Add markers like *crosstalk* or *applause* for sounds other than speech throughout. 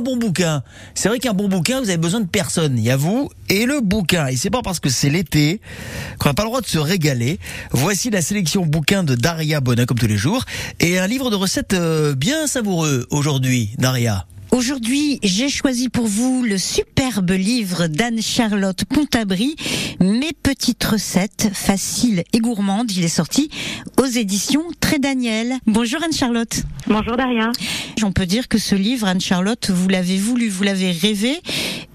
un bon bouquin. C'est vrai qu'un bon bouquin, vous avez besoin de personne. Il y a vous et le bouquin. Et c'est pas parce que c'est l'été qu'on n'a pas le droit de se régaler. Voici la sélection bouquin de Daria Bonnet, comme tous les jours, et un livre de recettes euh, bien savoureux aujourd'hui, Daria. Aujourd'hui, j'ai choisi pour vous le superbe livre d'Anne-Charlotte Pontabry, Mes petites recettes faciles et gourmandes. Il est sorti aux éditions Très Daniel. Bonjour Anne-Charlotte. Bonjour Daria. On peut dire que ce livre, Anne-Charlotte, vous l'avez voulu, vous l'avez rêvé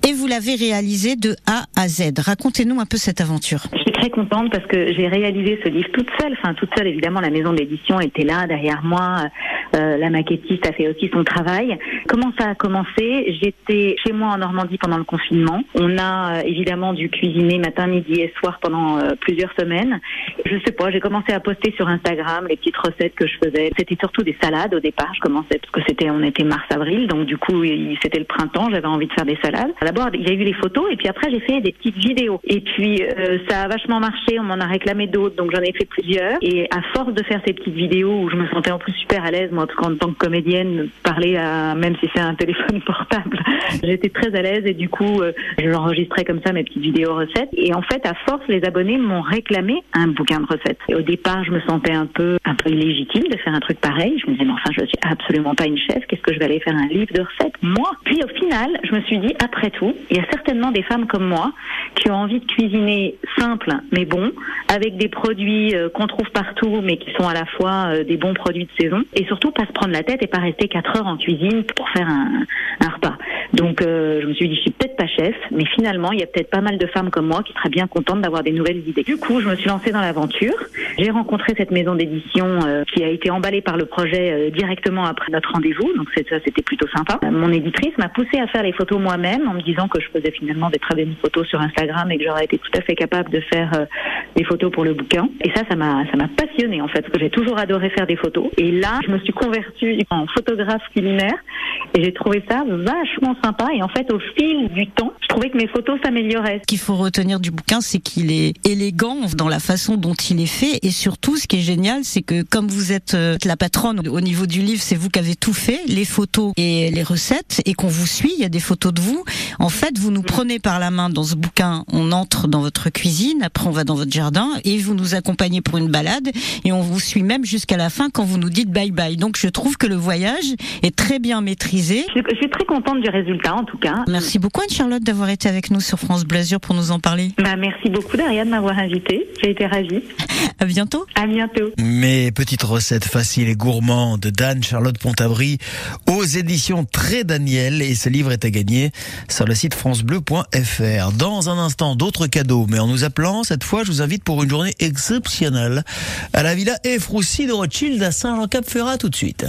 et vous l'avez réalisé de A à Z. Racontez-nous un peu cette aventure. Je suis très contente parce que j'ai réalisé ce livre toute seule. Enfin, toute seule, évidemment, la maison d'édition était là, derrière moi. Euh, la maquettiste a fait aussi son travail. Comment ça a commencé? J'étais chez moi en Normandie pendant le confinement. On a euh, évidemment dû cuisiner matin, midi et soir pendant euh, plusieurs semaines. Je sais pas, j'ai commencé à poster sur Instagram les petites recettes que je faisais. C'était surtout des salades au départ. Je commençais parce que c'était, on était mars-avril, donc du coup c'était le printemps. J'avais envie de faire des salades. D'abord, il y a eu les photos et puis après j'ai fait des petites vidéos. Et puis ça a vachement marché. On m'en a réclamé d'autres, donc j'en ai fait plusieurs. Et à force de faire ces petites vidéos où je me sentais en plus super à l'aise, moi qu'en tant que comédienne, parler à, même si c'est un téléphone *laughs* portable, j'étais très à l'aise et du coup, euh, j'enregistrais comme ça mes petites vidéos recettes. Et en fait, à force, les abonnés m'ont réclamé un bouquin de recettes. Et au départ, je me sentais un peu, un peu illégitime de faire un truc pareil. Je me disais, mais enfin, je suis absolument pas une chef. Qu'est-ce que je vais aller faire un livre de recettes, moi? Puis au final, je me suis dit, après tout, il y a certainement des femmes comme moi qui ont envie de cuisiner simple, mais bon, avec des produits euh, qu'on trouve partout, mais qui sont à la fois euh, des bons produits de saison. Et surtout, pas se prendre la tête et pas rester 4 heures en cuisine pour faire un, un repas. Donc euh, je me suis dit, je suis peut-être pas chef, mais finalement, il y a peut-être pas mal de femmes comme moi qui seraient bien contentes d'avoir des nouvelles idées. Du coup, je me suis lancée dans l'aventure. J'ai rencontré cette maison d'édition euh, qui a été emballée par le projet euh, directement après notre rendez-vous, donc ça, c'était plutôt sympa. Mon éditrice m'a poussée à faire les photos moi-même en me disant que je faisais finalement des très belles photos sur Instagram et que j'aurais été tout à fait capable de faire des photos pour le bouquin. Et ça, ça m'a, ça m'a passionné en fait, parce que j'ai toujours adoré faire des photos. Et là, je me suis convertie en photographe culinaire et j'ai trouvé ça vachement sympa. Et en fait, au fil du temps, je trouvais que mes photos s'amélioraient. Ce qu'il faut retenir du bouquin, c'est qu'il est élégant dans la façon dont il est fait. Et surtout, ce qui est génial, c'est que comme vous êtes euh, la patronne au niveau du livre, c'est vous qui avez tout fait, les photos et les recettes, et qu'on vous suit, il y a des photos de vous. En fait, vous nous prenez par la main dans ce bouquin, on entre dans votre cuisine, après on va dans votre jardin, et vous nous accompagnez pour une balade, et on vous suit même jusqu'à la fin quand vous nous dites bye bye. Donc je trouve que le voyage est très bien maîtrisé. Je suis très contente du résultat en tout cas. Merci beaucoup Anne-Charlotte d'avoir été avec nous sur France Blasure pour nous en parler. Bah, merci beaucoup Daria de m'avoir invitée. J'ai été ravie. *laughs* À bientôt. À bientôt. Mes petites recettes faciles et gourmandes d'Anne Charlotte Pontabry aux éditions Très Daniel et ce livre est à gagner sur le site francebleu.fr. Dans un instant, d'autres cadeaux, mais en nous appelant, cette fois, je vous invite pour une journée exceptionnelle à la Villa Efroussi de Rothschild à Saint-Jean-Cap-Ferrat tout de suite.